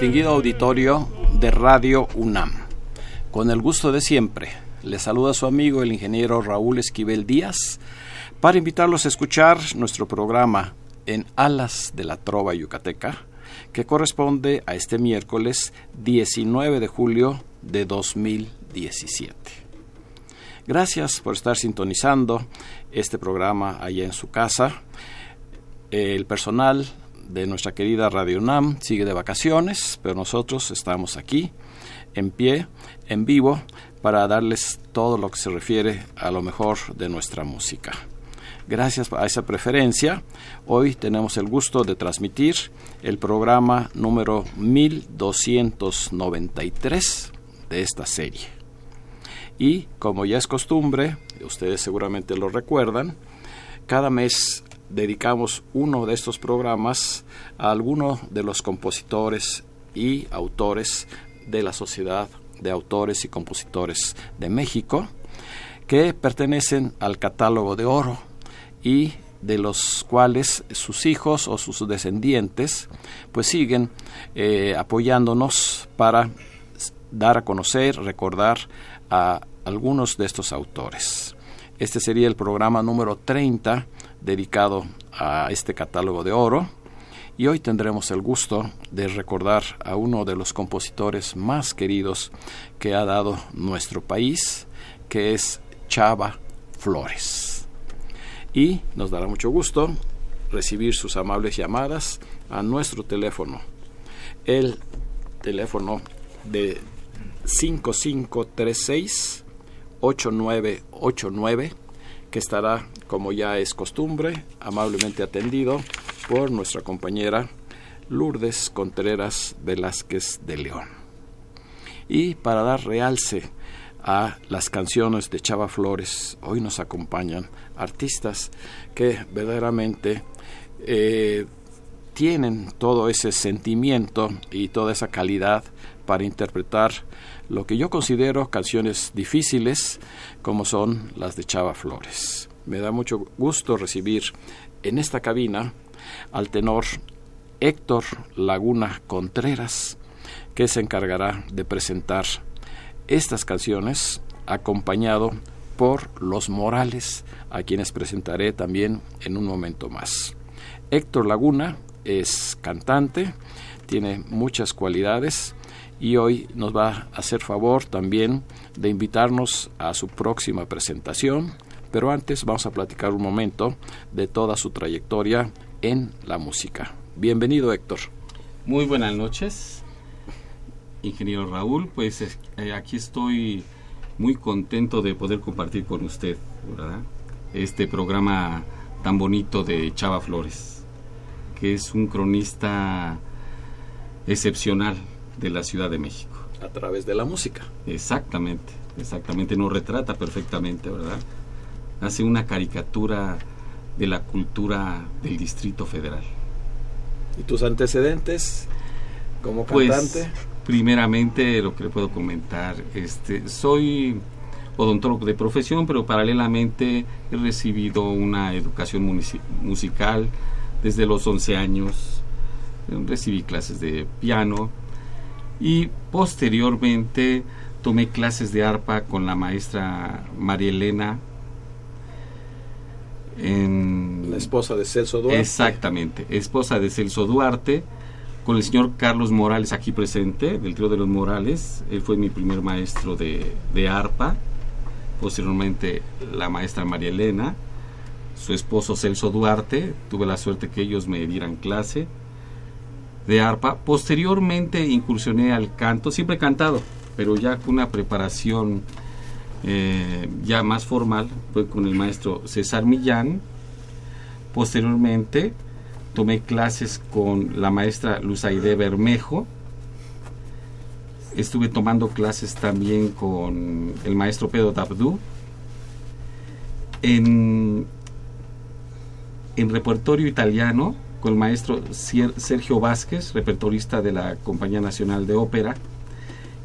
Distinguido auditorio de Radio UNAM. Con el gusto de siempre, le saluda su amigo el ingeniero Raúl Esquivel Díaz para invitarlos a escuchar nuestro programa en Alas de la Trova Yucateca, que corresponde a este miércoles 19 de julio de 2017. Gracias por estar sintonizando este programa allá en su casa. El personal de nuestra querida Radio UNAM sigue de vacaciones, pero nosotros estamos aquí, en pie, en vivo, para darles todo lo que se refiere a lo mejor de nuestra música. Gracias a esa preferencia, hoy tenemos el gusto de transmitir el programa número 1293 de esta serie. Y como ya es costumbre, ustedes seguramente lo recuerdan, cada mes dedicamos uno de estos programas a alguno de los compositores y autores de la Sociedad de Autores y Compositores de México, que pertenecen al catálogo de oro y de los cuales sus hijos o sus descendientes pues siguen eh, apoyándonos para dar a conocer, recordar a algunos de estos autores. Este sería el programa número 30 dedicado a este catálogo de oro y hoy tendremos el gusto de recordar a uno de los compositores más queridos que ha dado nuestro país, que es Chava Flores. Y nos dará mucho gusto recibir sus amables llamadas a nuestro teléfono, el teléfono de 5536 8989 que estará, como ya es costumbre, amablemente atendido por nuestra compañera Lourdes Contreras Velázquez de León. Y para dar realce a las canciones de Chava Flores, hoy nos acompañan artistas que verdaderamente eh, tienen todo ese sentimiento y toda esa calidad para interpretar lo que yo considero canciones difíciles como son las de Chava Flores. Me da mucho gusto recibir en esta cabina al tenor Héctor Laguna Contreras, que se encargará de presentar estas canciones acompañado por Los Morales, a quienes presentaré también en un momento más. Héctor Laguna es cantante, tiene muchas cualidades, y hoy nos va a hacer favor también de invitarnos a su próxima presentación, pero antes vamos a platicar un momento de toda su trayectoria en la música. Bienvenido Héctor. Muy buenas noches, ingeniero Raúl, pues eh, aquí estoy muy contento de poder compartir con usted este programa tan bonito de Chava Flores, que es un cronista excepcional de la Ciudad de México. A través de la música. Exactamente, exactamente, nos retrata perfectamente, ¿verdad? Hace una caricatura de la cultura del Distrito Federal. ¿Y tus antecedentes como pues, cantante? primeramente, lo que le puedo comentar, este, soy odontólogo de profesión, pero paralelamente he recibido una educación musical desde los 11 años. Recibí clases de piano, y posteriormente tomé clases de arpa con la maestra María Elena. En, la esposa de Celso Duarte. Exactamente, esposa de Celso Duarte, con el señor Carlos Morales aquí presente, del trío de los Morales. Él fue mi primer maestro de, de arpa. Posteriormente la maestra María Elena. su esposo Celso Duarte. Tuve la suerte que ellos me dieran clase de arpa. Posteriormente incursioné al canto, siempre he cantado, pero ya con una preparación eh, ya más formal, fue con el maestro César Millán. Posteriormente tomé clases con la maestra Luzaide Bermejo. Estuve tomando clases también con el maestro Pedro Dabdú. En, en repertorio italiano, con el maestro Sergio Vázquez, repertorista de la Compañía Nacional de Ópera.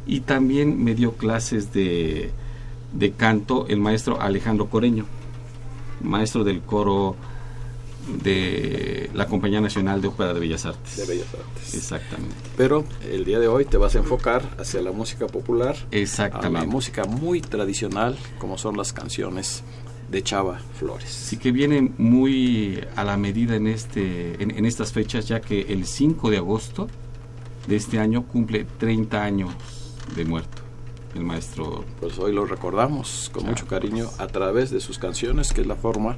Y también me dio clases de, de canto el maestro Alejandro Coreño, maestro del coro de la Compañía Nacional de Ópera de Bellas Artes. De Bellas Artes. Exactamente. Pero el día de hoy te vas a enfocar hacia la música popular, Exactamente. a la música muy tradicional, como son las canciones de Chava Flores. Sí que viene muy a la medida en, este, en, en estas fechas, ya que el 5 de agosto de este año cumple 30 años de muerto el maestro. Pues hoy lo recordamos con mucho cariño a través de sus canciones, que es la forma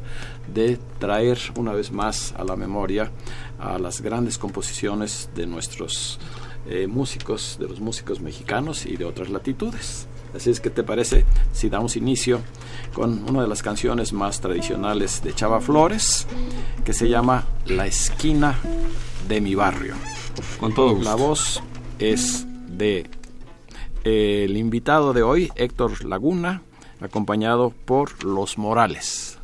de traer una vez más a la memoria a las grandes composiciones de nuestros eh, músicos, de los músicos mexicanos y de otras latitudes. Así es que te parece si damos inicio con una de las canciones más tradicionales de Chava Flores, que se llama La esquina de mi barrio. Con todo gusto. La voz es de el invitado de hoy, Héctor Laguna, acompañado por Los Morales.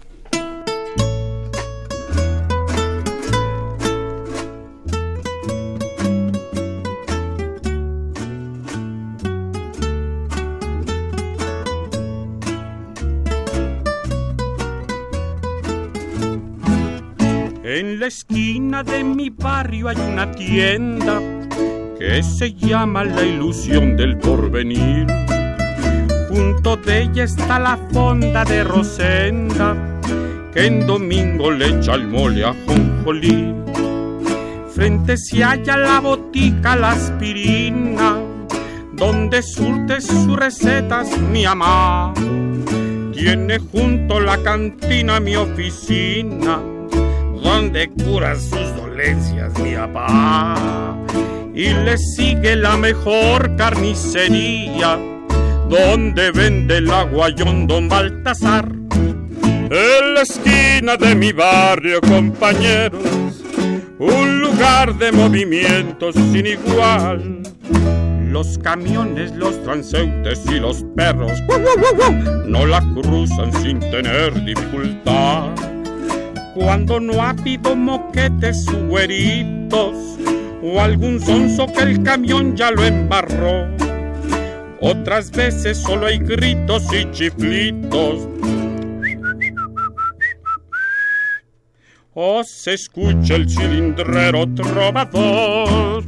En la esquina de mi barrio hay una tienda que se llama La ilusión del porvenir. Junto de ella está la fonda de Rosenda, que en domingo le echa el mole a jonjolí. Frente se halla la botica, la aspirina, donde surte sus recetas mi mamá. Tiene junto la cantina mi oficina, donde cura sus dolencias mi papá y le sigue la mejor carnicería, donde vende el aguayón don Baltasar. En la esquina de mi barrio, compañeros, un lugar de movimientos sin igual. Los camiones, los transeúntes y los perros no la cruzan sin tener dificultad. Cuando no ha habido moquetes o güeritos, o algún sonso que el camión ya lo embarró. Otras veces solo hay gritos y chiflitos. O se escucha el cilindrero trovador.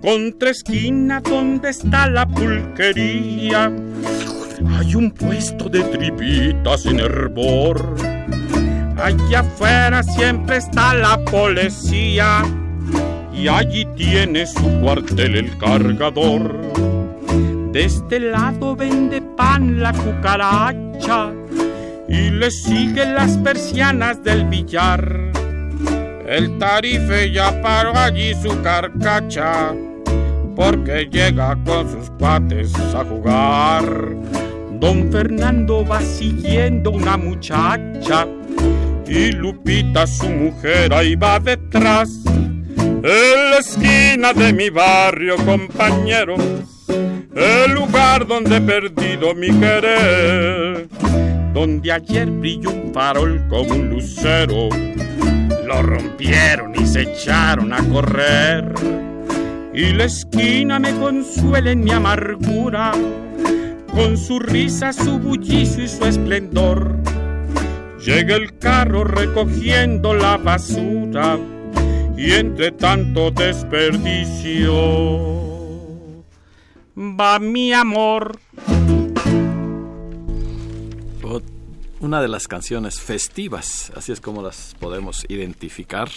Contra esquina donde está la pulquería hay un puesto de tripitas en hervor. Allá afuera siempre está la policía y allí tiene su cuartel el cargador. De este lado vende pan la cucaracha y le siguen las persianas del billar. El tarife ya paró allí su carcacha porque llega con sus cuates a jugar. Don Fernando va siguiendo una muchacha y Lupita su mujer ahí va detrás. En la esquina de mi barrio, compañeros, el lugar donde he perdido mi querer, donde ayer brilló un farol como un lucero, lo rompieron y se echaron a correr. Y la esquina me consuela en mi amargura, con su risa, su bullicio y su esplendor. Llega el carro recogiendo la basura y entre tanto desperdicio va mi amor. Una de las canciones festivas, así es como las podemos identificar,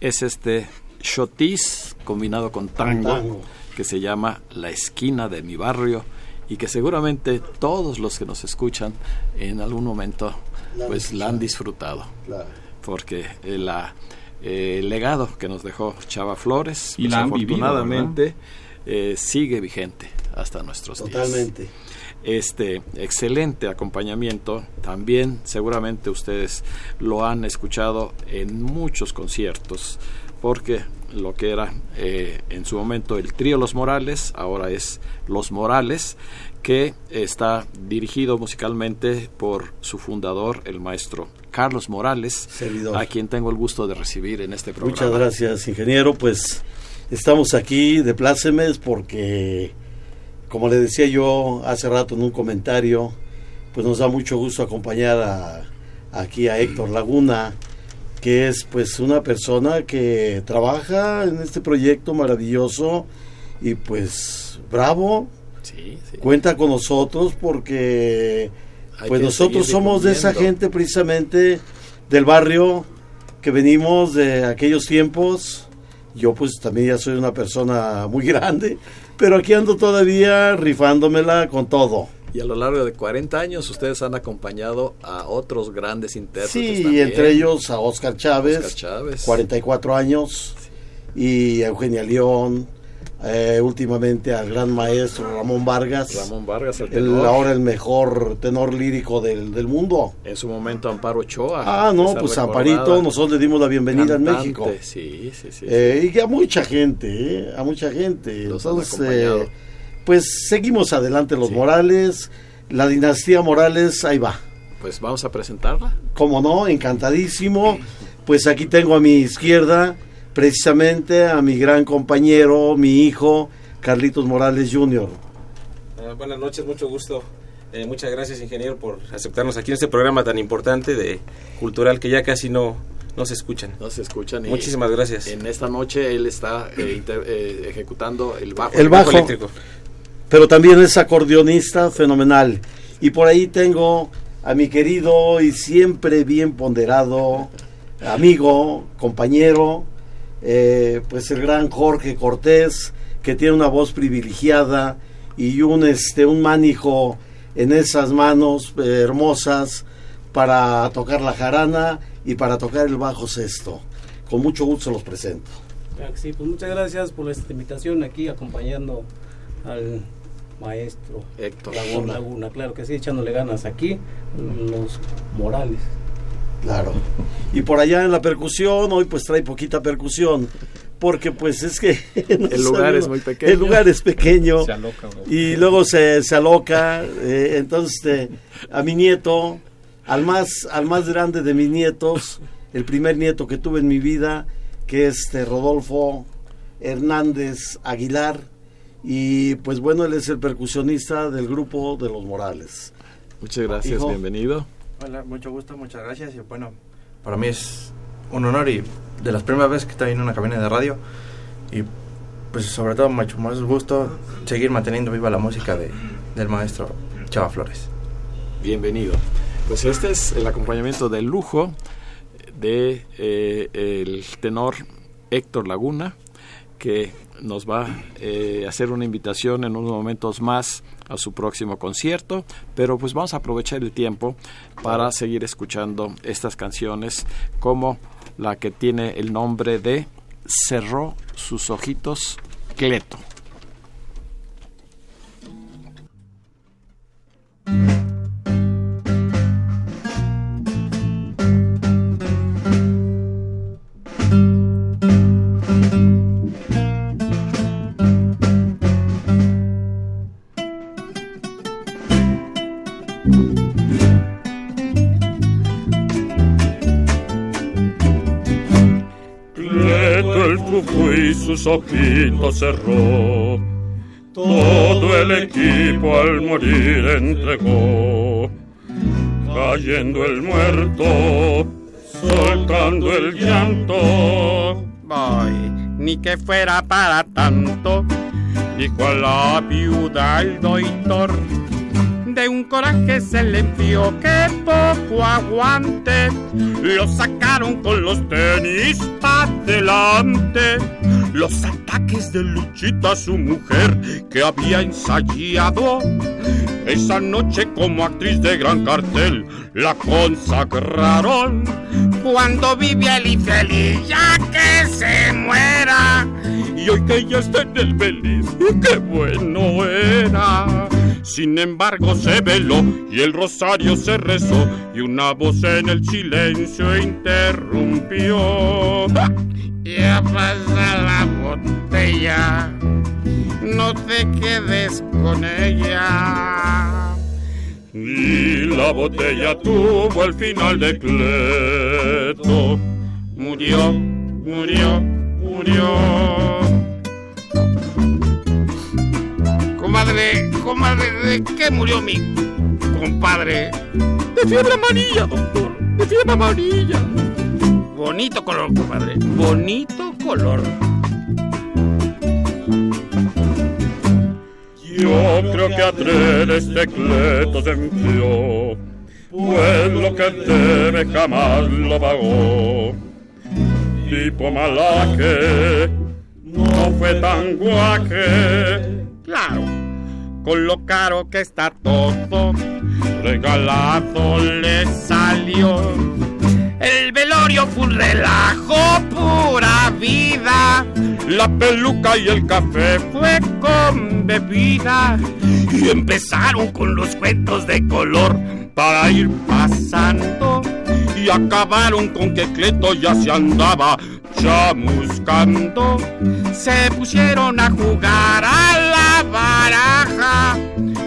es este shotis combinado con tango, que se llama La esquina de mi barrio y que seguramente todos los que nos escuchan en algún momento pues la han disfrutado. Porque la, el legado que nos dejó Chava Flores, y pues, afortunadamente eh, sigue vigente hasta nuestros días. Totalmente este excelente acompañamiento. También seguramente ustedes lo han escuchado en muchos conciertos, porque lo que era eh, en su momento el trío Los Morales, ahora es Los Morales, que está dirigido musicalmente por su fundador, el maestro Carlos Morales, a quien tengo el gusto de recibir en este programa. Muchas gracias, ingeniero. Pues estamos aquí de plácemes porque como le decía yo hace rato en un comentario, pues nos da mucho gusto acompañar aquí a Héctor Laguna, que es pues una persona que trabaja en este proyecto maravilloso y pues bravo, cuenta con nosotros porque pues nosotros somos de esa gente precisamente del barrio que venimos de aquellos tiempos. Yo pues también ya soy una persona muy grande, pero aquí ando todavía rifándomela con todo. Y a lo largo de 40 años ustedes han acompañado a otros grandes intérpretes. Sí, entre ellos a Oscar Chávez, Oscar Chávez. 44 años, y a Eugenia León, eh, últimamente al gran maestro Ramón Vargas. Ramón Vargas, el, tenor. ahora el mejor tenor lírico del, del, mundo. En su momento Amparo Ochoa. Ah, no, pues Amparito, nosotros le dimos la bienvenida en México. Sí, sí, sí. Eh, y a mucha gente, eh, a mucha gente. Entonces, eh, pues seguimos adelante los Morales, la dinastía Morales, ahí va. Pues vamos a presentarla. Como no, encantadísimo. Pues aquí tengo a mi izquierda precisamente a mi gran compañero, mi hijo, Carlitos Morales Jr. Eh, buenas noches, mucho gusto. Eh, muchas gracias, ingeniero, por aceptarnos aquí en este programa tan importante de cultural que ya casi no, no se escuchan. No se escuchan. Muchísimas gracias. En esta noche él está eh, ejecutando el bajo. El bajo, eléctrico. Pero también es acordeonista fenomenal. Y por ahí tengo a mi querido y siempre bien ponderado amigo, compañero, eh, pues el gran Jorge Cortés, que tiene una voz privilegiada y un, este, un manijo en esas manos eh, hermosas para tocar la jarana y para tocar el bajo sexto. Con mucho gusto los presento. Sí, pues muchas gracias por esta invitación aquí acompañando al maestro Héctor Laguna. Laguna. Claro que sí, echándole ganas aquí, los Morales. Claro. Y por allá en la percusión, hoy pues trae poquita percusión, porque pues es que... el lugar es muy pequeño. El lugar es pequeño. Se aloca, y luego se, se aloca. Eh, entonces, este, a mi nieto, al más, al más grande de mis nietos, el primer nieto que tuve en mi vida, que es este, Rodolfo Hernández Aguilar, y pues bueno, él es el percusionista del grupo de los Morales. Muchas gracias, bienvenido. Hola, mucho gusto, muchas gracias. Y bueno, para mí es un honor y de las primeras veces que estoy en una cabina de radio. Y pues sobre todo mucho más gusto seguir manteniendo viva la música de, del maestro Chava Flores. Bienvenido. Pues este es el acompañamiento de lujo de eh, el tenor Héctor Laguna que nos va eh, a hacer una invitación en unos momentos más a su próximo concierto, pero pues vamos a aprovechar el tiempo para seguir escuchando estas canciones como la que tiene el nombre de Cerró sus ojitos Cleto. Sus ojitos cerró. Todo el equipo al morir entregó, cayendo el muerto, soltando el llanto. Voy, ni que fuera para tanto, dijo la viuda el doctor. de un coraje se le envió que poco aguante. Lo sacaron con los tenis para adelante. Los ataques de Luchita, su mujer, que había ensayado. Esa noche como actriz de gran cartel la consagraron. Cuando vive el infeliz ya que se muera. Y hoy que ya está en el feliz, qué bueno era. Sin embargo se veló y el rosario se rezó y una voz en el silencio interrumpió. Ya pasa la botella, no te quedes con ella. Y la botella tuvo el final de Cleto. Murió, murió, murió. Comadre, comadre, ¿de qué murió mi compadre? De fiebre amarilla, doctor. De fiebre amarilla. Bonito color, compadre. Bonito color. Yo creo que a este cleto se enfrió, pues lo que teme jamás lo pagó. Tipo malaque, no fue tan guaje. Claro, con lo caro que está todo, regalado le salió. El velorio fue un relajo, pura vida. La peluca y el café fue con bebida. Y empezaron con los cuentos de color para ir pasando. Y acabaron con que Cleto ya se andaba chamuscando. Se pusieron a jugar a la.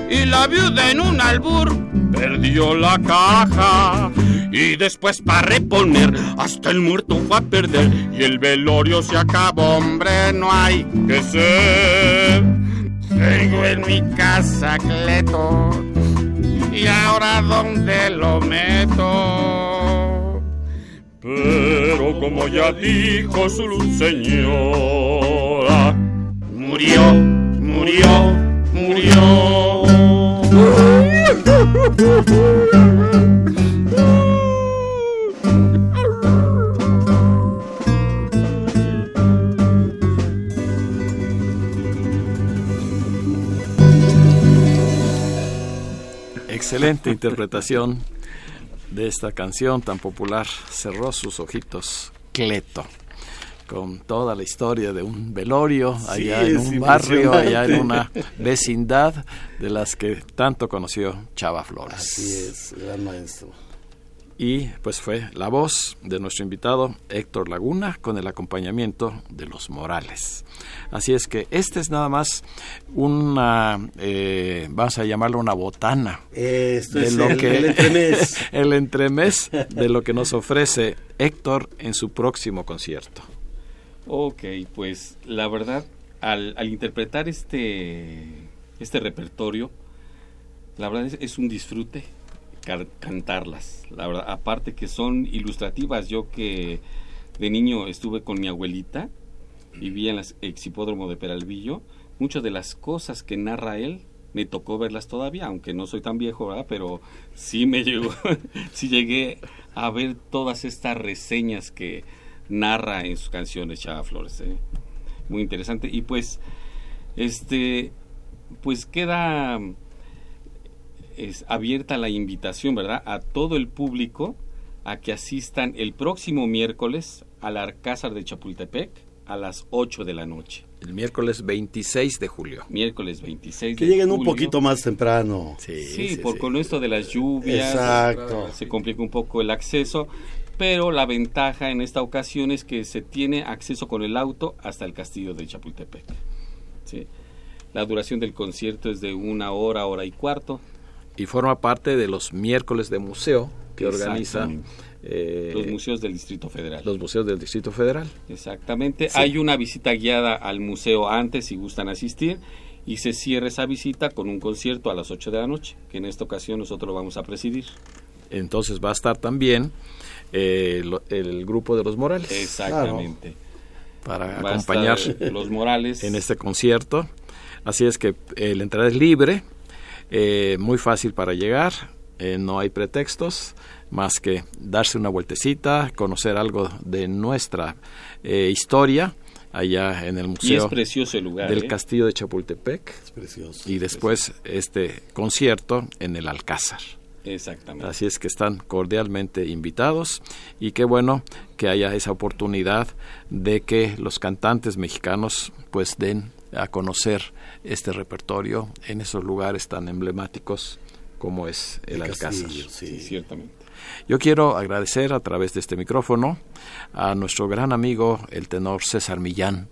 Y la viuda en un albur perdió la caja. Y después para reponer, hasta el muerto fue a perder. Y el velorio se acabó, hombre, no hay que ser. Tengo en mi casa Cleto. Y ahora dónde lo meto. Pero como ya dijo su señora, murió, murió, murió. Excelente interpretación de esta canción tan popular. Cerró sus ojitos Cleto con toda la historia de un velorio allá en un barrio, allá en una vecindad de las que tanto conoció Chava Flores. Así es, gran maestro. Y pues fue la voz de nuestro invitado Héctor Laguna con el acompañamiento de los Morales. Así es que este es nada más una, eh, vamos a llamarlo una botana. Esto es el, el entremés. el entremés de lo que nos ofrece Héctor en su próximo concierto. Ok, pues la verdad, al, al interpretar este, este repertorio, la verdad es, es un disfrute cantarlas. La verdad, aparte que son ilustrativas, yo que de niño estuve con mi abuelita, vivía en el exhipódromo de Peralvillo, muchas de las cosas que narra él me tocó verlas todavía, aunque no soy tan viejo, ¿verdad? Pero sí me llegó, sí llegué a ver todas estas reseñas que narra en sus canciones Chava Flores, ¿eh? muy interesante y pues este pues queda es abierta la invitación, ¿verdad? A todo el público a que asistan el próximo miércoles al Alcázar de Chapultepec a las 8 de la noche. El miércoles 26 de julio. Miércoles 26 que de lleguen julio. un poquito más temprano. Sí, sí, por con esto de las lluvias. Exacto. Se complica un poco el acceso, pero la ventaja en esta ocasión es que se tiene acceso con el auto hasta el castillo de Chapultepec. Sí. La duración del concierto es de una hora, hora y cuarto. Y forma parte de los miércoles de museo que organiza eh, los museos del Distrito Federal. Los museos del Distrito Federal. Exactamente. Sí. Hay una visita guiada al museo antes si gustan asistir y se cierra esa visita con un concierto a las 8 de la noche, que en esta ocasión nosotros lo vamos a presidir. Entonces va a estar también eh, el grupo de los Morales. Exactamente. Claro. Para va acompañar los Morales en este concierto. Así es que eh, la entrada es libre. eh, muy fácil para llegar, eh, no hay pretextos más que darse una vueltecita, conocer algo de nuestra eh, historia allá en el museo precioso lugar, del castillo de Chapultepec y después este concierto en el Alcázar. Exactamente. Así es que están cordialmente invitados y qué bueno que haya esa oportunidad de que los cantantes mexicanos pues den a conocer este repertorio en esos lugares tan emblemáticos como es el, Alcázar. sí, ciertamente. Yo quiero agradecer a través de este micrófono a nuestro gran amigo el tenor César Millán,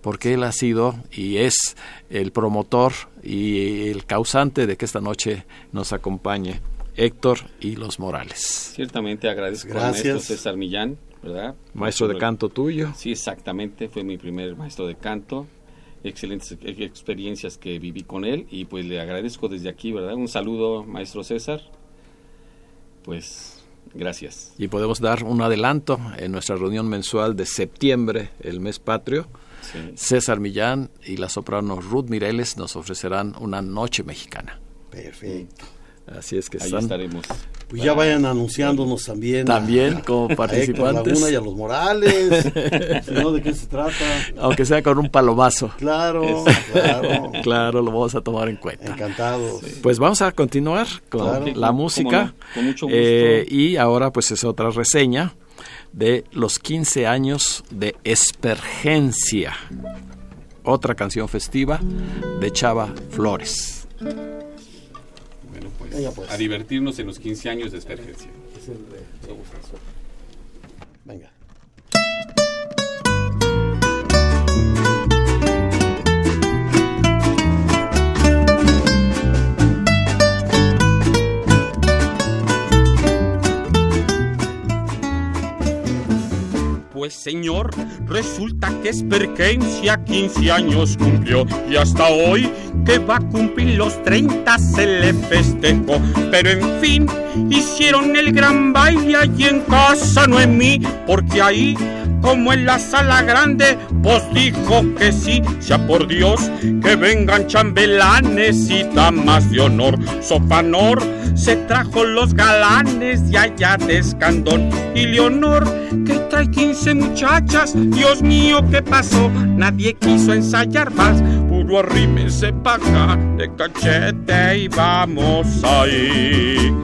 porque él ha sido y es el promotor y el causante de que esta noche nos acompañe Héctor y los Morales. Ciertamente agradezco al maestro César Millán, ¿verdad? Maestro de canto tuyo. Sí, exactamente, fue mi primer maestro de canto. Excelentes experiencias que viví con él y pues le agradezco desde aquí, ¿verdad? Un saludo, maestro César. Pues gracias. Y podemos dar un adelanto en nuestra reunión mensual de septiembre, el mes patrio. César Millán y la soprano Ruth Mireles nos ofrecerán una noche mexicana. Perfecto. Así es que Ahí estaremos. Pues ya vayan anunciándonos también. También como participantes. A y a los Morales. ¿De qué se trata? Aunque sea con un palomazo. Claro, claro. claro, lo vamos a tomar en cuenta. Encantado. Pues vamos a continuar con la música. Con mucho gusto. Eh, y ahora pues es otra reseña de los 15 años de Espergencia. Otra canción festiva de Chava Flores. Pues. a divertirnos en los 15 años de Espergencia. Venga. Señor, resulta que Espergencia 15 años cumplió y hasta hoy que va a cumplir los 30 se le festejó. Pero en fin, hicieron el gran baile allí en casa no en mí, porque ahí como en la sala grande, pues dijo que sí, sea por Dios, que vengan chambelanes y damas de honor. Sofanor se trajo los galanes de allá de Escandón. Y Leonor, que trae 15 muchachas, Dios mío, ¿qué pasó? Nadie quiso ensayar más, puro arrímese pa' acá, de cachete y vamos ahí.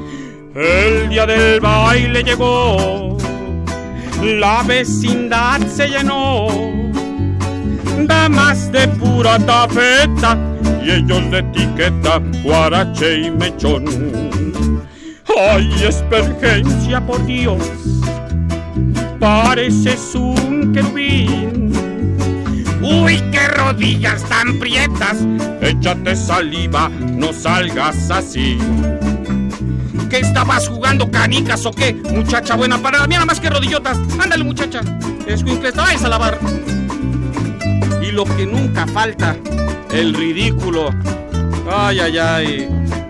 El día del baile llegó la vecindad se llenó. Damas de pura tafeta y ellos de etiqueta, guarache y mechón. Ay, espergencia por Dios, pareces un querubín. Uy, qué rodillas tan prietas, échate saliva, no salgas así. ¿Qué estabas jugando canicas o qué? Muchacha buena para la mía, más que rodillotas. Ándale, muchacha. Es que vayas a lavar. Y lo que nunca falta, el ridículo. Ay, ay, ay.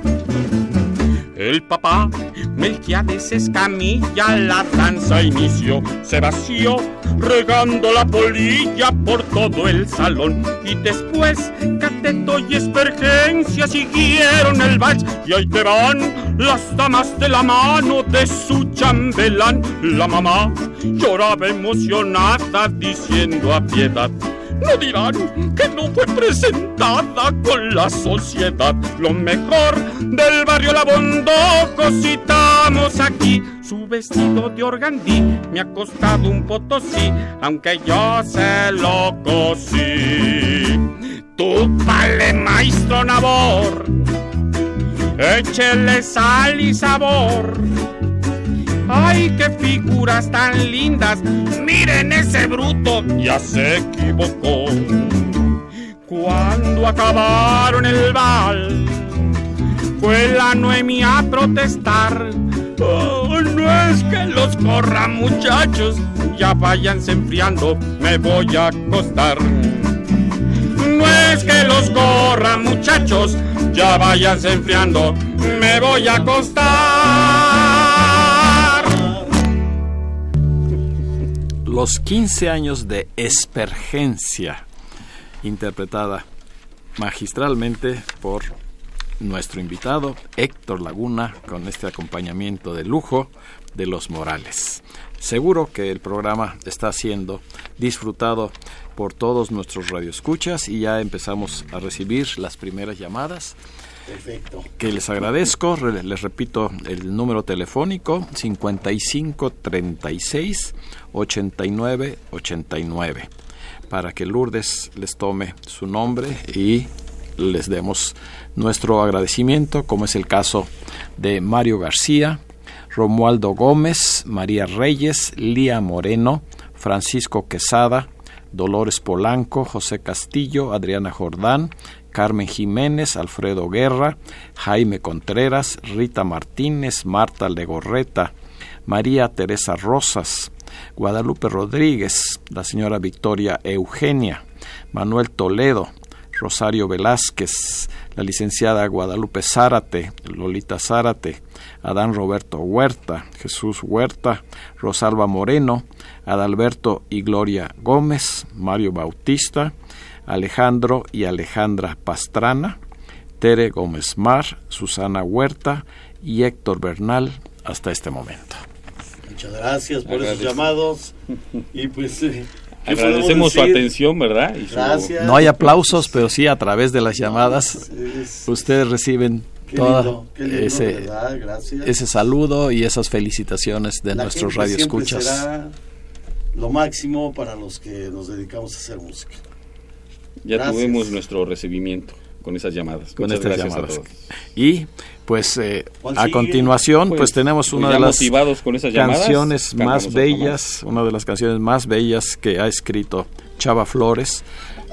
El papá Melquiades escamilla, la danza inició, se vació, regando la polilla por todo el salón. Y después Cateto y Espergencia siguieron el vals, y ahí te van las damas de la mano de su chambelán. La mamá lloraba emocionada diciendo a piedad no dirán que no fue presentada con la sociedad. Lo mejor del barrio La Bondoco citamos aquí. Su vestido de organdí me ha costado un potosí, aunque yo se lo cosí. Tú vale maestro Nabor, échele sal y sabor ¡Ay, qué figuras tan lindas! Miren ese bruto, ya se equivocó. Cuando acabaron el bal, fue la Noemi a protestar. Oh, no es que los corra muchachos, ya váyanse enfriando, me voy a acostar. No es que los corra muchachos, ya váyanse enfriando, me voy a acostar. Los 15 años de Espergencia, interpretada magistralmente por nuestro invitado Héctor Laguna con este acompañamiento de lujo de los Morales. Seguro que el programa está siendo disfrutado por todos nuestros radioescuchas y ya empezamos a recibir las primeras llamadas. Perfecto. Que les agradezco, les repito el número telefónico 55 36 89 89 para que Lourdes les tome su nombre y les demos nuestro agradecimiento, como es el caso de Mario García, Romualdo Gómez, María Reyes, Lía Moreno, Francisco Quesada, Dolores Polanco, José Castillo, Adriana Jordán, Carmen Jiménez, Alfredo Guerra, Jaime Contreras, Rita Martínez, Marta Legorreta, María Teresa Rosas, Guadalupe Rodríguez, la señora Victoria Eugenia, Manuel Toledo, Rosario Velázquez, la licenciada Guadalupe Zárate, Lolita Zárate, Adán Roberto Huerta, Jesús Huerta, Rosalba Moreno, Adalberto y Gloria Gómez, Mario Bautista, Alejandro y Alejandra Pastrana, Tere Gómez Mar, Susana Huerta y Héctor Bernal hasta este momento. Muchas gracias por esos llamados y pues eh, agradecemos su atención, ¿verdad? gracias. No hay aplausos, pero sí a través de las llamadas ustedes reciben todo ese, ese saludo y esas felicitaciones de nuestros radioescuchas. Lo máximo para los que nos dedicamos a hacer música. Ya tuvimos nuestro recibimiento con esas llamadas. Con estas llamadas. Y pues eh, a continuación pues, pues tenemos una de las canciones más bellas, una de las canciones más bellas que ha escrito Chava Flores,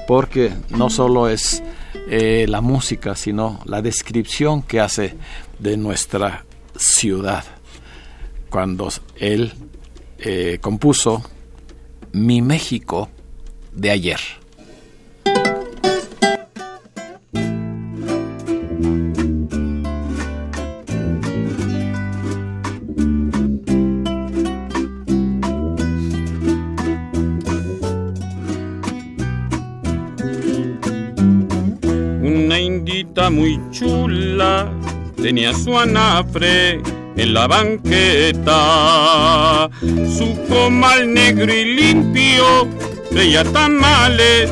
porque no solo es eh, la música, sino la descripción que hace de nuestra ciudad. Cuando él eh, compuso Mi México de ayer. muy chula tenía su anafre en la banqueta. Su comal negro y limpio traía tamales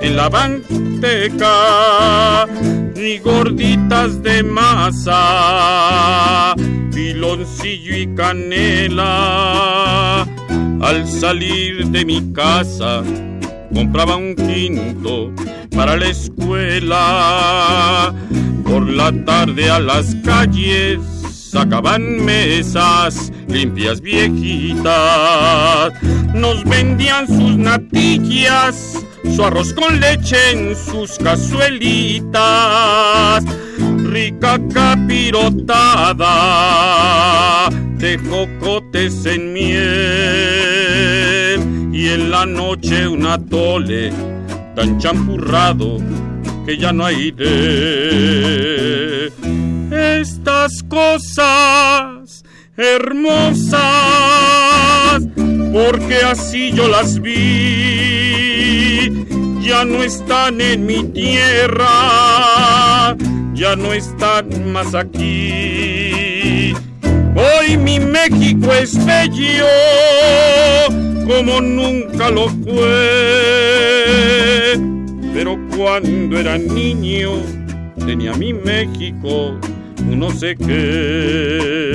en la banqueteca y gorditas de masa, piloncillo y canela. Al salir de mi casa compraba un quinto para la escuela. Por la tarde a las calles sacaban mesas limpias viejitas. Nos vendían sus natillas, su arroz con leche en sus cazuelitas. Rica capirotada de cocotes en miel y en la noche una tole tan champurrado que ya no hay de estas cosas hermosas, porque así yo las vi, ya no están en mi tierra, ya no están más aquí. Hoy mi México es bello como nunca lo fue. Pero cuando era niño tenía mi México, no sé qué.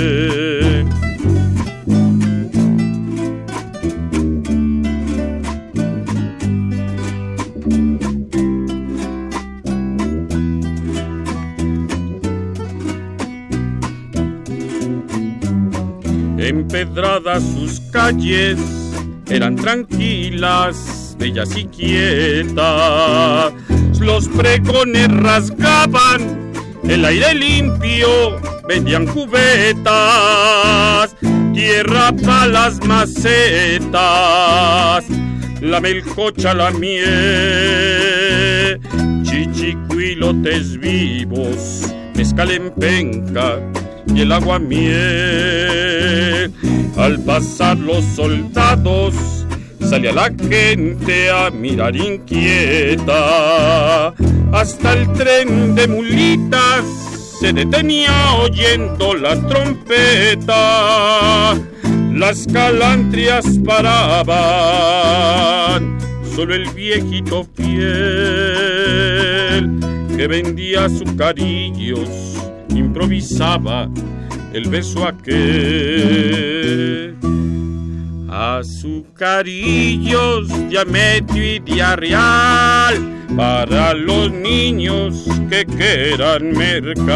Empedradas sus calles eran tranquilas, bellas y quietas. Los pregones rasgaban el aire limpio, vendían cubetas, tierra para las macetas, la melcocha, la miel, chichicuilotes vivos, mezcal en penca y el agua miel. Al pasar los soldados, salía la gente a mirar inquieta. Hasta el tren de mulitas se detenía oyendo la trompeta. Las calantrias paraban, solo el viejito fiel que vendía azucarillos improvisaba el beso aquel. Azucarillos, diametrio y diarreal para los niños que quieran mercar.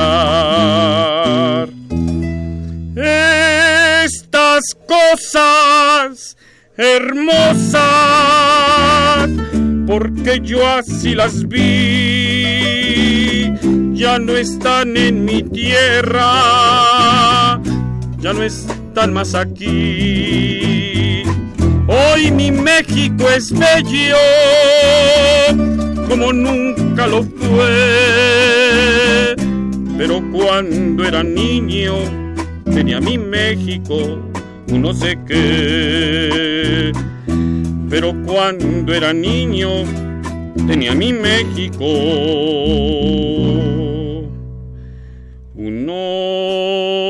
Estas cosas hermosas, porque yo así las vi, ya no están en mi tierra, ya no están más aquí. Hoy mi México es bello como nunca lo fue. Pero cuando era niño tenía mi México un no sé qué. Pero cuando era niño tenía mi México un no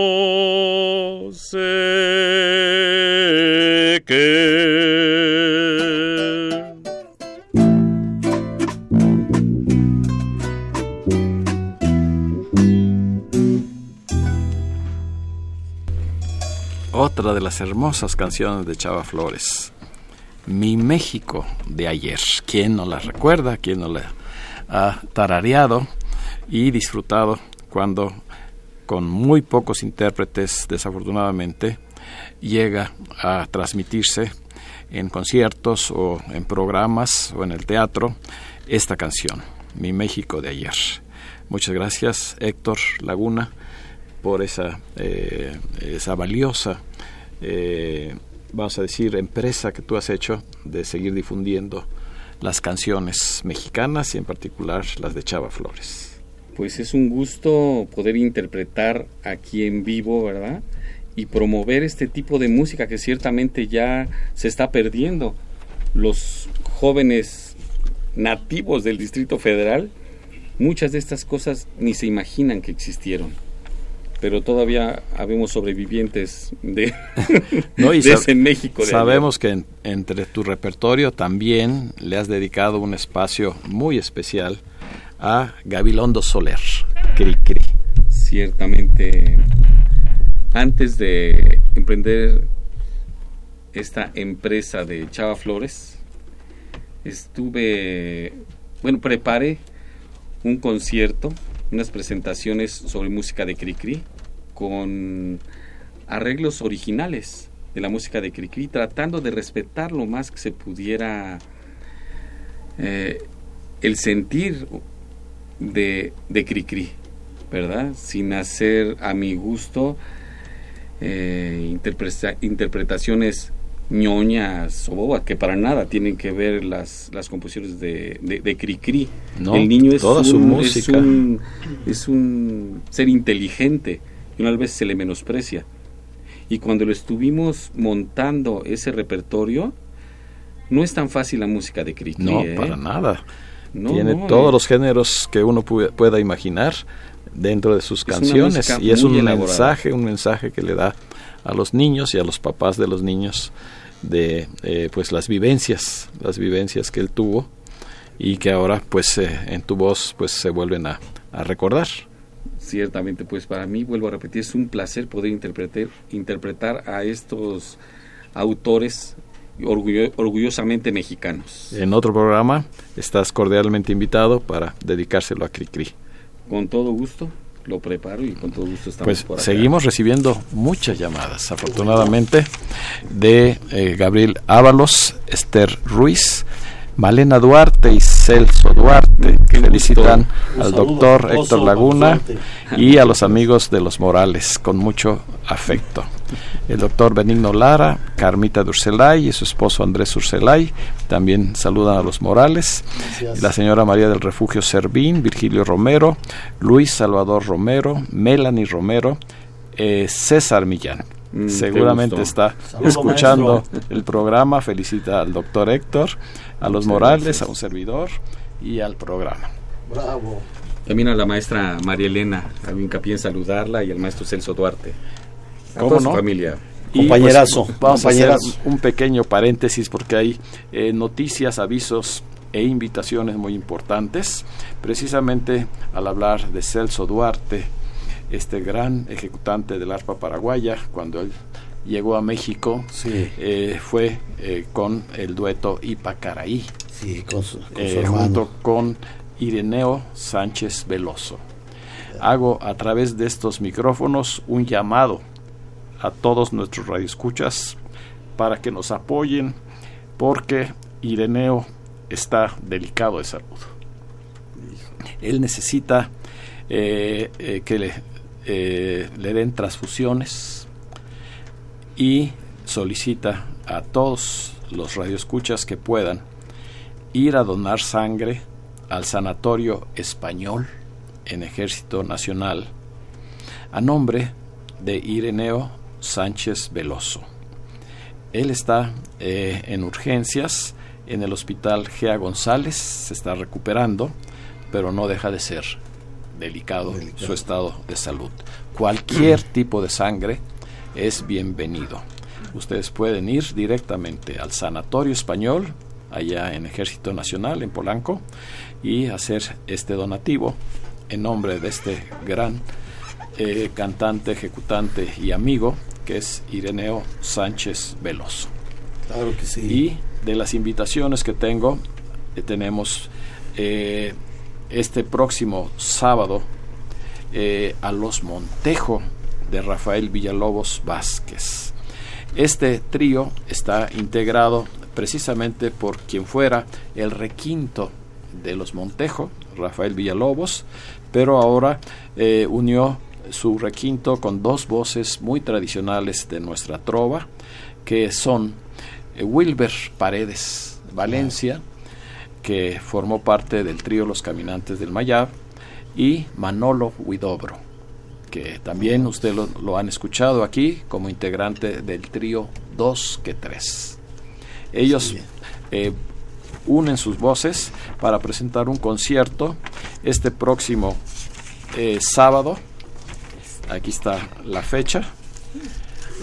otra de las hermosas canciones de Chava Flores. Mi México de ayer. ¿Quién no la recuerda? ¿Quién no la ha tarareado y disfrutado cuando con muy pocos intérpretes, desafortunadamente, llega a transmitirse en conciertos o en programas o en el teatro esta canción, Mi México de ayer. Muchas gracias, Héctor Laguna por esa, eh, valiosa, eh, vamos a decir, empresa que tú has hecho de seguir difundiendo las canciones mexicanas y en particular las de Chava Flores. Pues es un gusto poder interpretar aquí en vivo, ¿verdad? Y promover este tipo de música que ciertamente ya se está perdiendo. Los jóvenes nativos del Distrito Federal, muchas de estas cosas ni se imaginan que existieron pero todavía habemos sobrevivientes de, no, y de ese México. De sabemos que en, entre tu repertorio también le has dedicado un espacio muy especial a Gabilondo Soler, Cri Cri. Ciertamente, antes de emprender esta empresa de Chava Flores, estuve, bueno, preparé un concierto unas presentaciones sobre música de Cricri con arreglos originales de la música de Cricri, tratando de respetar lo más que se pudiera eh, el sentir de, de Cricri, ¿verdad? Sin hacer a mi gusto eh, interpreta interpretaciones ñoñas o bobas que para nada tienen que ver las, las composiciones de, de, de Cricri. No, el niño es toda un, su música. Es un, es un ser inteligente y una vez se le menosprecia. Y cuando lo estuvimos montando ese repertorio, no es tan fácil la música de Cricri. No, ¿eh? para nada. No, Tiene no, todos eh. los géneros que uno pu- pueda imaginar dentro de sus Es canciones y es un elaborada. mensaje, un mensaje que le da a los niños y a los papás de los niños de eh, pues las vivencias, las vivencias que él tuvo y que ahora pues eh, en tu voz pues se vuelven a, a recordar. Ciertamente, pues para mí, vuelvo a repetir, es un placer poder interpretar, interpretar a estos autores orgullo- orgullosamente mexicanos. En otro programa estás cordialmente invitado para dedicárselo a Cricri. Con todo gusto lo preparo y con todo gusto estamos Pues por acá. seguimos recibiendo muchas llamadas, afortunadamente, de eh, Gabriel Ábalos, Esther Ruiz, Malena Duarte y Celso Duarte, que felicitan al doctor Héctor Laguna y a los amigos de los Morales, con mucho afecto. El doctor Benigno Lara, Carmita Durcelay y su esposo Andrés Urcelay también saludan a los Morales. Gracias. La señora María del Refugio Servín, Virgilio Romero, Luis Salvador Romero, Melanie Romero, eh, César Millán. Mm, Seguramente está Saludo, escuchando maestro. el programa. Felicita al doctor Héctor, a los Muchas Morales, gracias. a un servidor y al programa. Bravo. También a la maestra María Elena, hago hincapié en saludarla y al maestro Celso Duarte. A ¿Cómo toda su no? familia. Y, Compañerazo, pues, vamos compañerazo. a hacer un pequeño paréntesis porque hay eh, noticias, avisos e invitaciones muy importantes. Precisamente al hablar de Celso Duarte, este gran ejecutante del arpa paraguaya, cuando él llegó a México, Sí. eh, fue eh, con el dueto Ipacaraí, Sí, con su, con su eh, junto con Ireneo Sánchez Veloso. Hago a través de estos micrófonos un llamado a todos nuestros radioescuchas para que nos apoyen porque Ireneo está delicado de salud. Él necesita eh, eh, que le, eh, le den transfusiones y solicita a todos los radioescuchas que puedan ir a donar sangre al Sanatorio Español en Ejército Nacional a nombre de Ireneo Sánchez Veloso. Él está eh, en urgencias en el Hospital Gea González, se está recuperando, pero no deja de ser delicado, Delicado. su estado de salud. Cualquier tipo de sangre es bienvenido. Ustedes pueden ir directamente al Sanatorio Español, allá en Ejército Nacional, en Polanco, y hacer este donativo en nombre de este gran eh, cantante, ejecutante y amigo que es Ireneo Sánchez Veloso. Claro que sí. Y de las invitaciones que tengo, eh, tenemos eh, este próximo sábado eh, a los Montejo de Rafael Villalobos Vázquez. Este trío está integrado precisamente por quien fuera el requinto de los Montejo, Rafael Villalobos, pero ahora eh, unió su requinto con dos voces muy tradicionales de nuestra trova, que son eh, Wilber Paredes Valencia, que formó parte del trío Los Caminantes del Mayab, y Manolo Huidobro, que también ustedes lo, lo han escuchado aquí como integrante del trío Dos que Tres. Ellos eh, unen sus voces para presentar un concierto este próximo eh, sábado. Aquí está la fecha.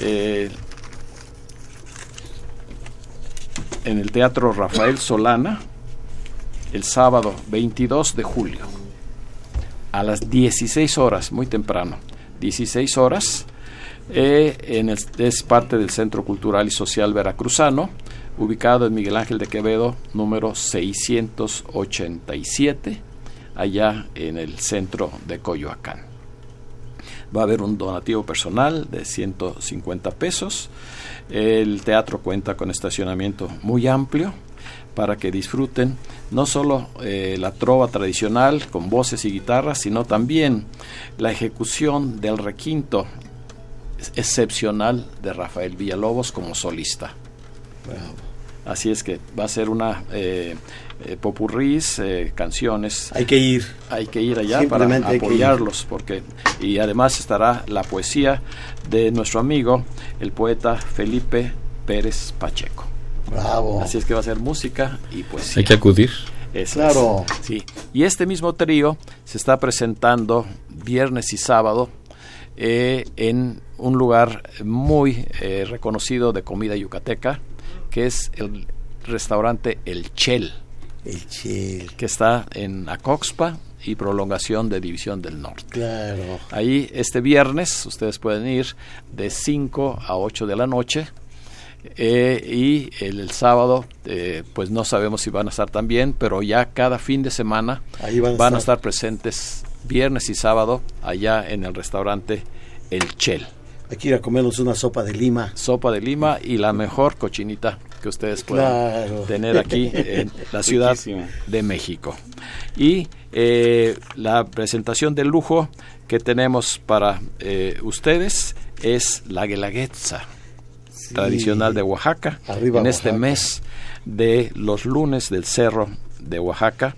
Eh, en el Teatro Rafael Solana, el sábado 22 de julio, a las 16 horas, muy temprano, 16 horas, eh, en es parte del Centro Cultural y Social Veracruzano, ubicado en Miguel Ángel de Quevedo, número 687, allá en el centro de Coyoacán. Va a haber un donativo personal de 150 pesos. El teatro cuenta con estacionamiento muy amplio para que disfruten no solo eh, la trova tradicional con voces y guitarras, sino también la ejecución del requinto excepcional de Rafael Villalobos como solista. Así es que va a ser una eh, eh, popurrís, eh, canciones. Hay que ir. Hay que ir allá para apoyarlos, porque y además estará la poesía de nuestro amigo, el poeta Felipe Pérez Pacheco. Bravo. Así es que va a ser música y poesía. Hay que acudir. Eso Claro. es. Sí. Y este mismo trío se está presentando viernes y sábado eh, en un lugar muy eh, reconocido de comida yucateca, que es el restaurante El Chel, El chel. que está en Acoxpa y prolongación de División del Norte. Claro. Ahí este viernes ustedes pueden ir de 5 a 8 de la noche eh, y el, el sábado eh, pues no sabemos si van a estar también, pero ya cada fin de semana Ahí van a van a estar. presentes viernes y sábado allá en el restaurante El Chel. Hay que ir a comernos una sopa de lima. Sopa de lima y la mejor cochinita que ustedes puedan Claro. tener aquí en la Ciudad de México. Y eh, la presentación de lujo que tenemos para eh, ustedes es la guelaguetza tradicional de Oaxaca Arriba en este mes de los lunes del Cerro de Oaxaca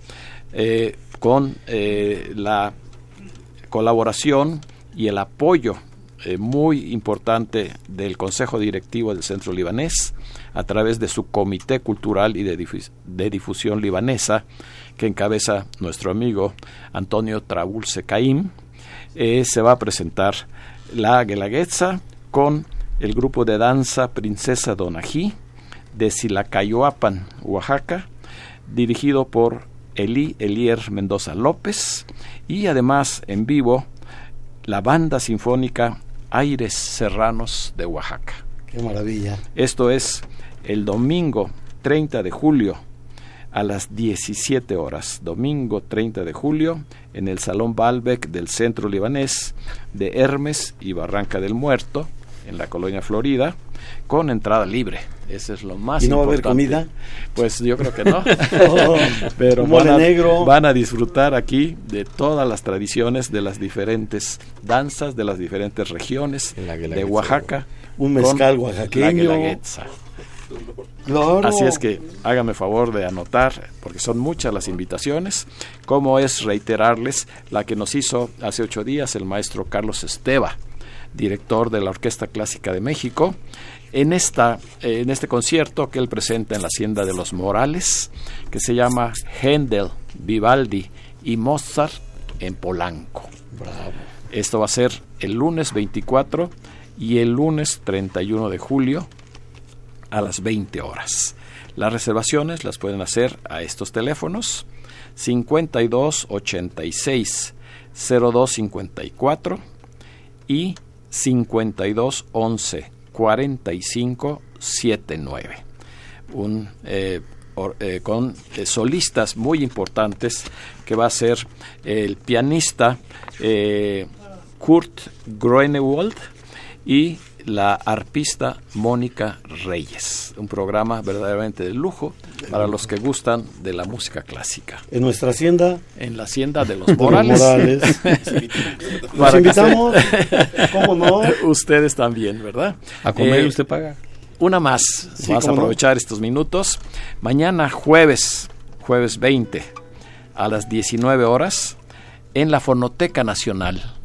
eh, con eh, la colaboración y el apoyo eh, muy importante del Consejo Directivo del Centro Libanés, a través de su Comité Cultural y de, Difusión Libanesa, que encabeza nuestro amigo Antonio Trabulce Caim, eh, se va a presentar la Guelaguetza con el grupo de danza Princesa Donají de Silacayoapan, Oaxaca, dirigido por Eli Elier Mendoza López y además en vivo la banda sinfónica Aires Serranos de Oaxaca. Qué maravilla. Esto es el domingo 30 de julio a las 17 horas, domingo 30 de julio, en el Salón Balbec del Centro Libanés de Hermes y Barranca del Muerto, en la colonia Florida, con entrada libre. Eso es lo más ¿Y no va a haber comida? Pues yo creo que no. Oh, Pero van a, negro. van a disfrutar aquí de todas las tradiciones de las diferentes danzas, de las diferentes regiones de Oaxaca. Un mezcal oaxaqueño. Así es que hágame favor de anotar, porque son muchas las invitaciones, como es reiterarles la que nos hizo hace ocho días el maestro Carlos Esteva, director de la Orquesta Clásica de México, en, esta, en este concierto que él presenta en la Hacienda de los Morales, que se llama Händel, Vivaldi y Mozart en Polanco. Esto va a ser el lunes 24 y el lunes 31 de julio a las 20 horas. Las reservaciones las pueden hacer a estos teléfonos 52 86 0254 y 52 11 45 79. Un, eh, eh, con eh, solistas muy importantes que va a ser el pianista Kurt Groenewald y la arpista Mónica Reyes. Un programa verdaderamente de lujo para los que gustan de la música clásica. ¿En nuestra hacienda? En la hacienda de los Morales. Los invitamos, ¿cómo no? Ustedes también, ¿verdad? ¿A comer eh, usted paga? Una más, vamos a aprovechar estos minutos. Mañana jueves, jueves 20, a las 19 horas, en la Fonoteca Nacional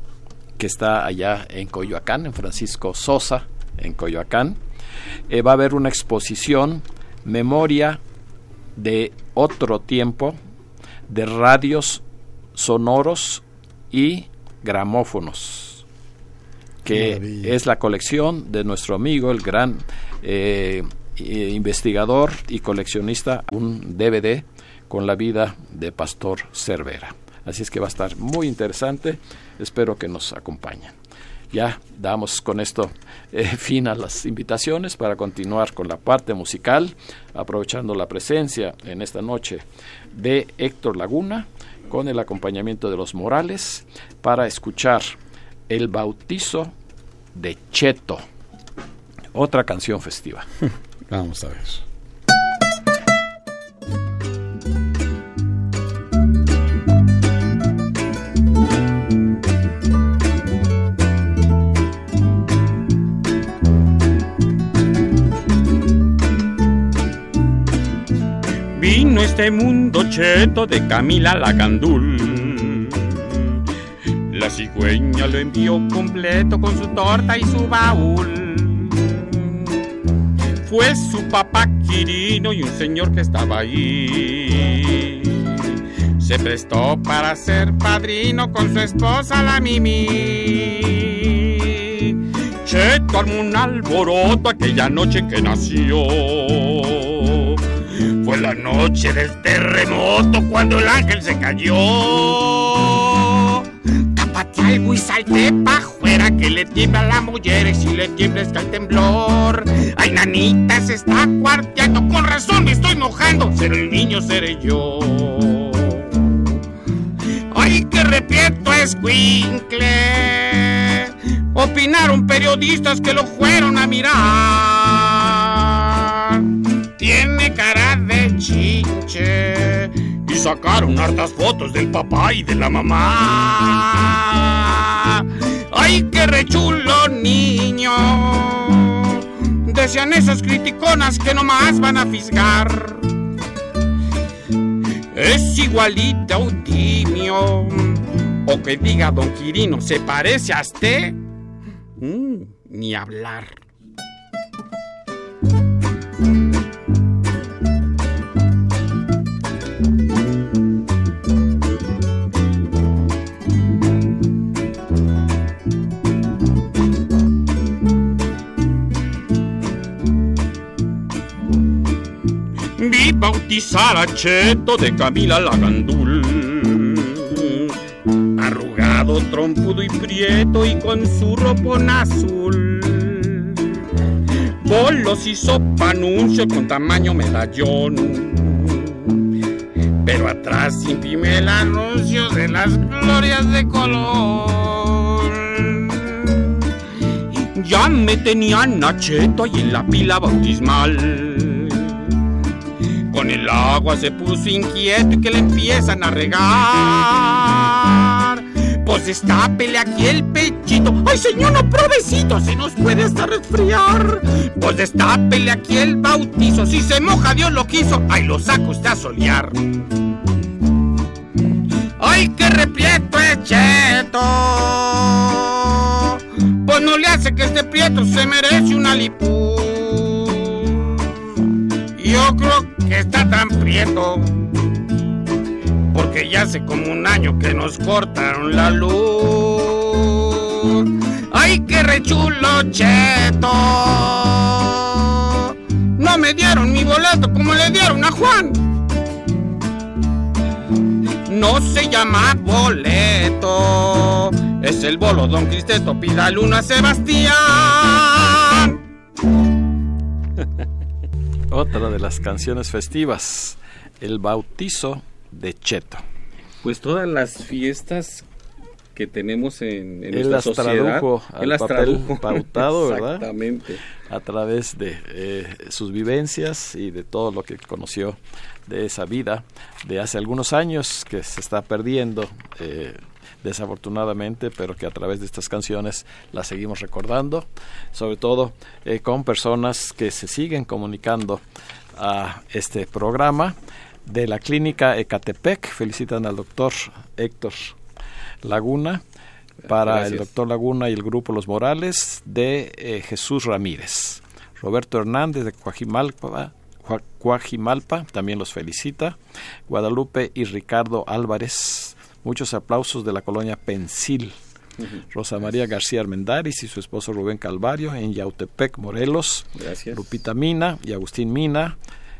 que está allá en Coyoacán, en Francisco Sosa, en Coyoacán. Eh, va a haber una exposición, memoria de otro tiempo, de radios sonoros y gramófonos, que es la colección de nuestro amigo, el gran eh, investigador y coleccionista, un DVD con la vida de Pastor Cervera. Así es que va a estar muy interesante. Espero que nos acompañen. Ya damos con esto eh, fin a las invitaciones para continuar con la parte musical, aprovechando la presencia en esta noche de Héctor Laguna con el acompañamiento de los Morales para escuchar El bautizo de Cheto, otra canción festiva. Vamos a ver. Este mundo cheto de Camila Lagandul. La cigüeña lo envió completo con su torta y su baúl. Fue su papá Quirino y un señor que estaba ahí. Se prestó para ser padrino con su esposa la Mimi. Cheto armó un alboroto aquella noche que nació fue la noche del terremoto cuando el ángel se cayó. Tápate algo y salte pa' afuera que le tiembla a la mujer y si le tiembla está el temblor. Ay, nanita, se está cuarteando, con razón me estoy mojando. Seré el niño, seré yo. Ay, que repito, escuincle. Opinaron periodistas que lo fueron a mirar. Tiene cara chinche y sacaron hartas fotos del papá y de la mamá. ¡Ay, qué rechulo niño! Decían esas criticonas que nomás van a fisgar. Es igualita un timio. O que diga Don Quirino, ¿se parece a usted? Mm, ni hablar. Bautizar a Cheto de Camila Lagandul. Arrugado, trompudo y prieto y con su ropón azul. Bolos hizo panuncio con tamaño medallón. Pero atrás imprimí el anuncio de las glorias de color. Ya me tenían a Cheto ahí en la pila bautismal. Con el agua se puso inquieto y que le empiezan a regar. Pues destápele aquí el pechito. ¡Ay, señor, no provecito! Se nos puede hasta resfriar. Pues destápele aquí el bautizo. Si se moja, Dios lo quiso. ¡Ay, lo saca usted a solear! ¡Ay, qué replieto es cheto! Pues no le hace que este prieto se merece una lipú. Yo creo que está tan prieto porque ya hace como un año que nos cortaron la luz. ¡Ay, qué rechulo cheto! No me dieron mi boleto como le dieron a Juan. No se llama boleto, es el bolo Don Cristeto, pídale uno a Sebastián. Otra de las canciones festivas, El bautizo de Cheto. Pues todas las fiestas que tenemos en, en él las sociedad, tradujo al él las papel tradujo. pautado, ¿verdad? Exactamente. A través de eh, sus vivencias y de todo lo que conoció de esa vida de hace algunos años que se está perdiendo. eh, desafortunadamente, pero que a través de estas canciones las seguimos recordando, sobre todo eh, con personas que se siguen comunicando a este programa de la clínica Ecatepec. Felicitan al doctor Héctor Laguna para el doctor Laguna y el grupo Los Morales de eh, Jesús Ramírez. Roberto Hernández de Coajimalpa, Coajimalpa también los felicita. Guadalupe y Ricardo Álvarez. Muchos aplausos de la colonia Pensil. Rosa María García Armendáriz y su esposo Rubén Calvario en Yautepec, Morelos. Gracias. Lupita Mina y Agustín Mina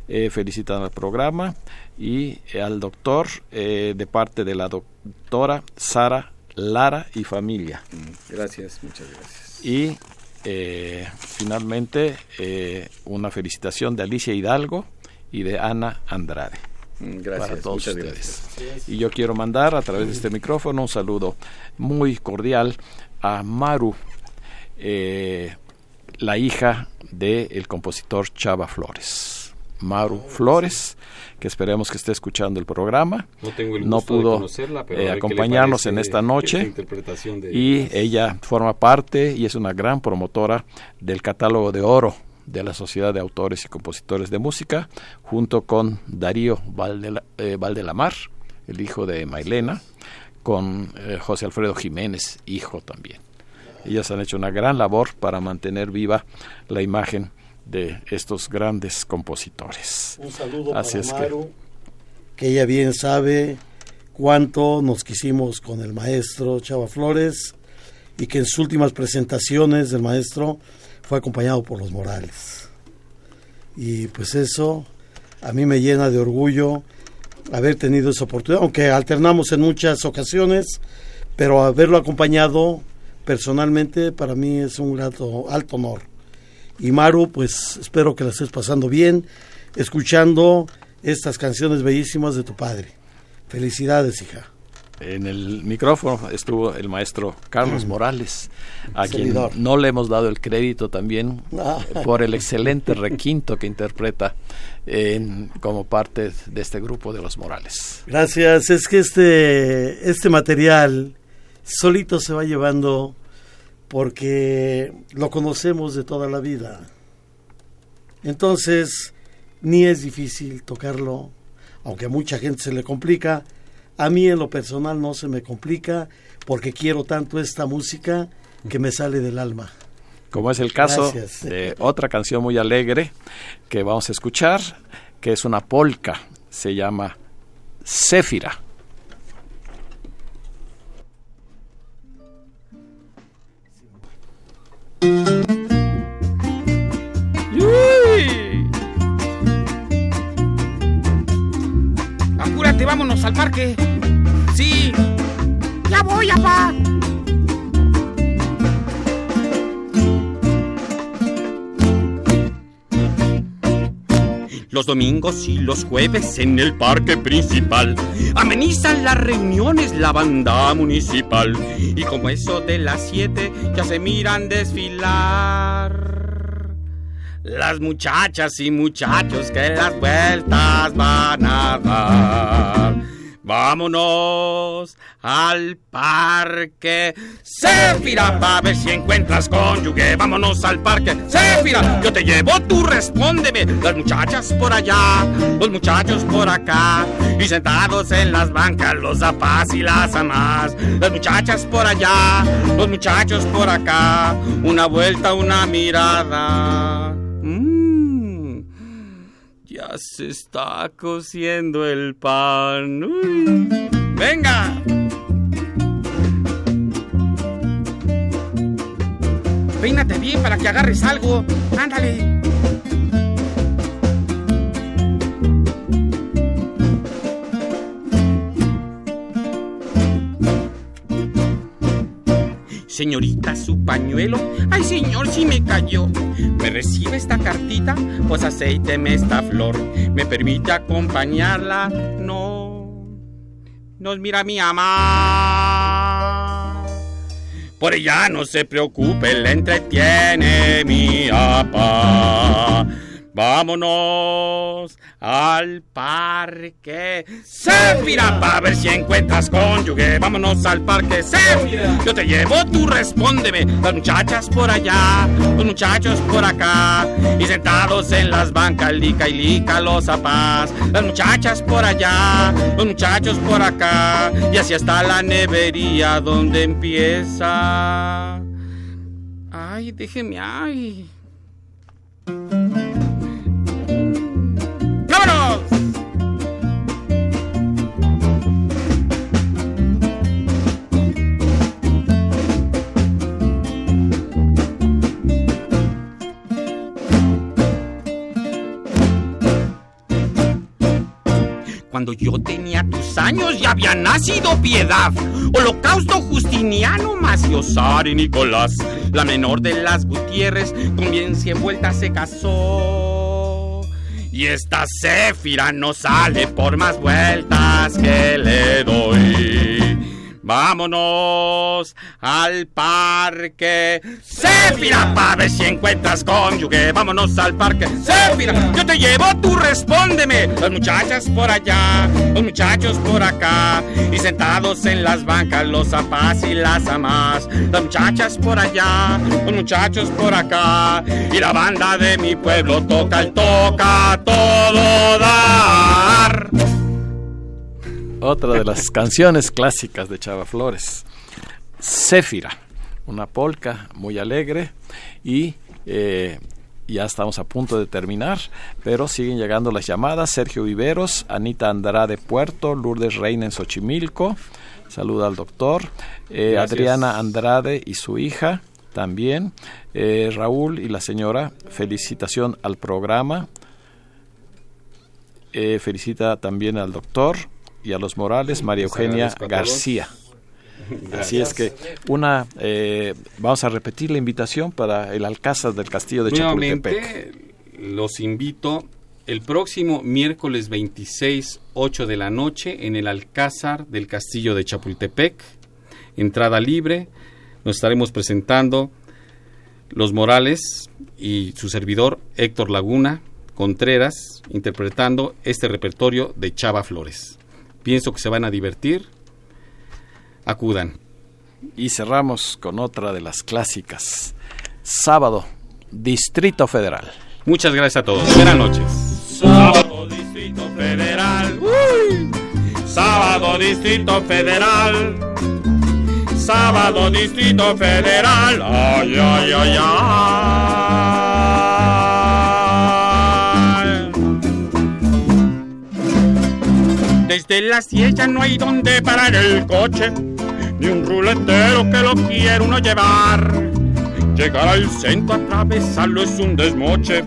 eh, felicitan al programa y eh, al doctor eh, de parte de la doctora Sara Lara y familia. Gracias, muchas gracias. Y eh, finalmente eh, una felicitación de Alicia Hidalgo y de Ana Andrade. Gracias, para todos ustedes. gracias. Y yo quiero mandar a través de este micrófono un saludo muy cordial a Maru, eh, la hija del compositor Chava Flores. Maru Flores, que esperemos que esté escuchando el programa. No tengo el No gusto de pudo conocerla, pero eh, acompañarnos en esta noche. esta interpretación de- y ella forma parte y es una gran promotora del catálogo de oro de la Sociedad de Autores y Compositores de Música, junto con Darío Valdela- eh, Valdelamar, el hijo de Mailena, con eh, José Alfredo Jiménez, hijo también. Ellas han hecho una gran labor para mantener viva la imagen de estos grandes compositores. Un saludo Así para es que- Maru, que... ella bien sabe cuánto nos quisimos con el maestro Chava Flores y que en sus últimas presentaciones del maestro fue acompañado por los Morales. Y pues eso a mí me llena de orgullo haber tenido esa oportunidad, aunque alternamos en muchas ocasiones, pero haberlo acompañado personalmente para mí es un grato, alto honor. Y Maru, pues espero que la estés pasando bien, escuchando estas canciones bellísimas de tu padre. Felicidades, hija. En el micrófono estuvo el maestro Carlos Morales, a quien no le hemos dado el crédito también por el excelente requinto que interpreta en- como parte de este grupo de los Morales. Gracias. Es que este, este material solito se va llevando porque lo conocemos de toda la vida. Entonces, ni es difícil tocarlo, aunque a mucha gente se le complica. A mí en lo personal no se me complica porque quiero tanto esta música que me sale del alma. Como es el caso de otra canción muy alegre que vamos a escuchar, que es una polca, se llama Céfira. Vámonos al parque. Sí. Ya voy, papá. Los domingos y los jueves en el parque principal amenizan las reuniones la banda municipal. Y como eso de las siete ya se miran desfilar. Las muchachas y muchachos que las vueltas van a dar. Vámonos al parque. Céfira, va a ver si encuentras cónyuge. Vámonos al parque. Céfira, yo te llevo, tú respóndeme. Las muchachas por allá, los muchachos por acá. Y sentados en las bancas, los zapas y las amas. Las muchachas por allá, los muchachos por acá. Una vuelta, una mirada. Ya se está cociendo el pan. ¡Venga! Peínate bien para que agarres algo. Ándale. Señorita, su pañuelo. Ay, señor, si me cayó. ¿Me recibe esta cartita? Pues aceíteme esta flor. ¿Me permite acompañarla? No. Nos mira mi mamá. Por ella no se preocupe, le entretiene mi papá. Vámonos al parque. Sefira, para ver si encuentras cónyuge. Vámonos al parque. Sefira, yo te llevo, tú respóndeme. Las muchachas por allá, los muchachos por acá. Y sentados en las bancas, lica y lica los zapás. Las muchachas por allá, los muchachos por acá. Y así está la nevería donde empieza. Ay, déjeme, ay. Cuando yo tenía tus años ya había nacido Piedad, Holocausto Justiniano, Maciosar y Nicolás. La menor de las Gutiérrez con bien cien vueltas se casó. Y esta Céfira no sale por más vueltas que le doy. Vámonos al parque. Céfira, para ver si encuentras cónyuge. Vámonos al parque. Céfira, yo te llevo, tú respóndeme. Las muchachas por allá, los muchachos por acá. Y sentados en las bancas, los zapas y las amas. Las muchachas por allá, los muchachos por acá. Y la banda de mi pueblo toca el toca todo dar otra de las canciones clásicas de Chava Flores. Céfira, una polca muy alegre y eh, ya estamos a punto de terminar, pero siguen llegando las llamadas. Sergio Viveros, Anita Andrade Puerto, Lourdes Reina en Xochimilco, saluda al doctor, eh, Adriana Andrade y su hija también, eh, Raúl y la señora, felicitación al programa, felicita también al doctor, y a los Morales, María Eugenia García. Así es que una eh, vamos a repetir la invitación para el Alcázar del Castillo de Chapultepec. Los invito el próximo miércoles 26, 8 de la noche en el Alcázar del Castillo de Chapultepec. Entrada libre. Nos estaremos presentando Los Morales y su servidor Héctor Laguna Contreras interpretando este repertorio de Chava Flores. Pienso que se van a divertir. Acudan. Y cerramos con otra de las clásicas. Sábado, Distrito Federal. Muchas gracias a todos. Buenas noches. Sábado, Distrito Federal. Sábado, Distrito Federal sábado Distrito Federal. Ay, ay, ay, ay. Desde las 10 ya no hay donde parar el coche, ni un ruletero que lo quiera uno llevar. Llegar al centro, atravesarlo es un desmoche.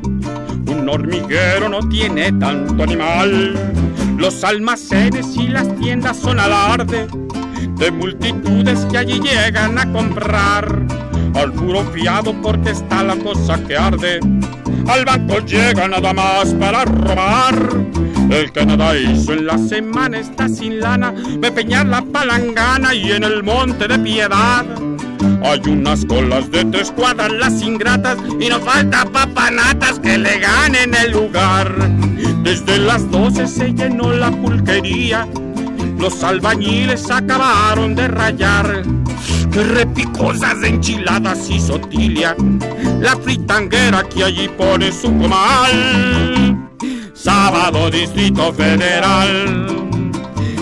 Un hormiguero no tiene tanto animal. Los almacenes y las tiendas son alarde de multitudes que allí llegan a comprar. Al puro fiado porque está la cosa que arde. Al banco llega nada más para robar. El nada hizo en la semana está sin lana. Me peñar la palangana y en el monte de piedad. Hay unas colas de tres cuadras las ingratas y no falta papanatas que le ganen el lugar. Desde las doce se llenó la pulquería los albañiles acabaron de rayar. Repicosas de enchiladas y sotilia. La fritanguera que allí pone su comal. Sábado Distrito Federal.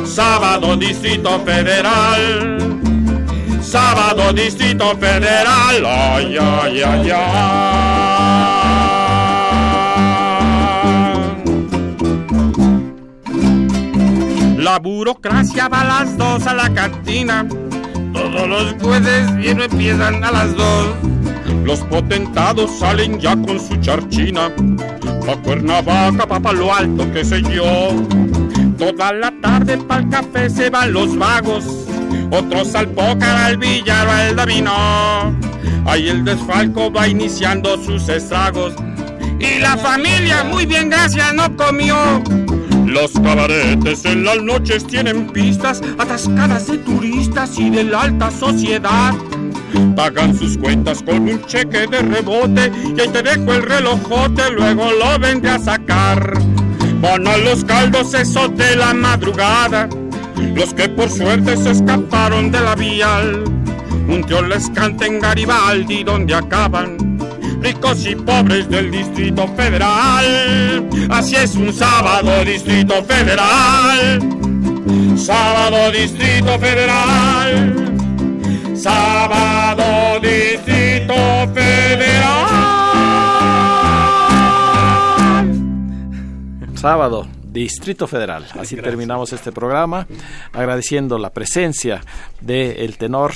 Sábado Distrito Federal. Sábado Distrito Federal. Ay, ay, ay, ay. La burocracia va a las dos a la cantina. Todos los jueces bien empiezan a las dos. Los potentados salen ya con su charchina. Pa' Cuernavaca, pa' Palo Alto, qué sé yo. Toda la tarde pa'l café se van los vagos. Otros al pócar, al billar al dominó. Ahí el desfalco va iniciando sus estragos. Y la familia, muy bien, gracias, no comió. Los cabaretes en las noches tienen pistas atascadas de turistas y de la alta sociedad. Pagan sus cuentas con un cheque de rebote y ahí te dejo el relojote, luego lo vende a sacar. Van los caldos esos de la madrugada, los que por suerte se escaparon de la vial. Un tío les canta en Garibaldi donde acaban ricos y pobres del Distrito Federal. Así es un sábado Distrito Federal. Sábado Distrito Federal. Sábado Distrito Federal. Sábado Distrito Federal. Así terminamos este programa, agradeciendo la presencia del tenor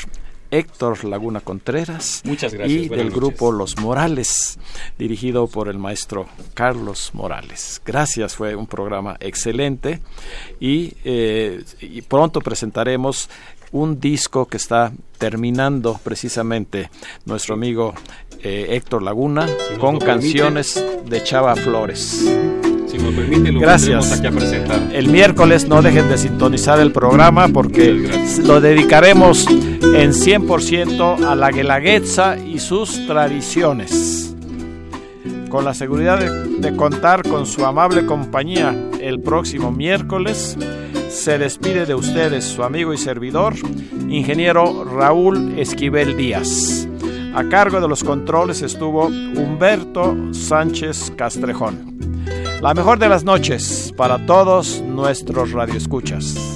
Héctor Laguna Contreras Muchas gracias, y del noches. grupo Los Morales, dirigido por el maestro Carlos Morales. Gracias, fue un programa excelente y, eh, y pronto presentaremos un disco que está terminando precisamente nuestro amigo eh, Héctor Laguna con permite. canciones de Chava Flores. Si me permite, lo Gracias. aquí a presentar. El miércoles no dejen de sintonizar el programa porque lo dedicaremos en 100% a la Guelaguetza y sus tradiciones. Con la seguridad de, de contar con su amable compañía el próximo miércoles, se despide de ustedes su amigo y servidor, ingeniero Raúl Esquivel Díaz. A cargo de los controles estuvo Humberto Sánchez Castrejón. La mejor de las noches para todos nuestros radioescuchas.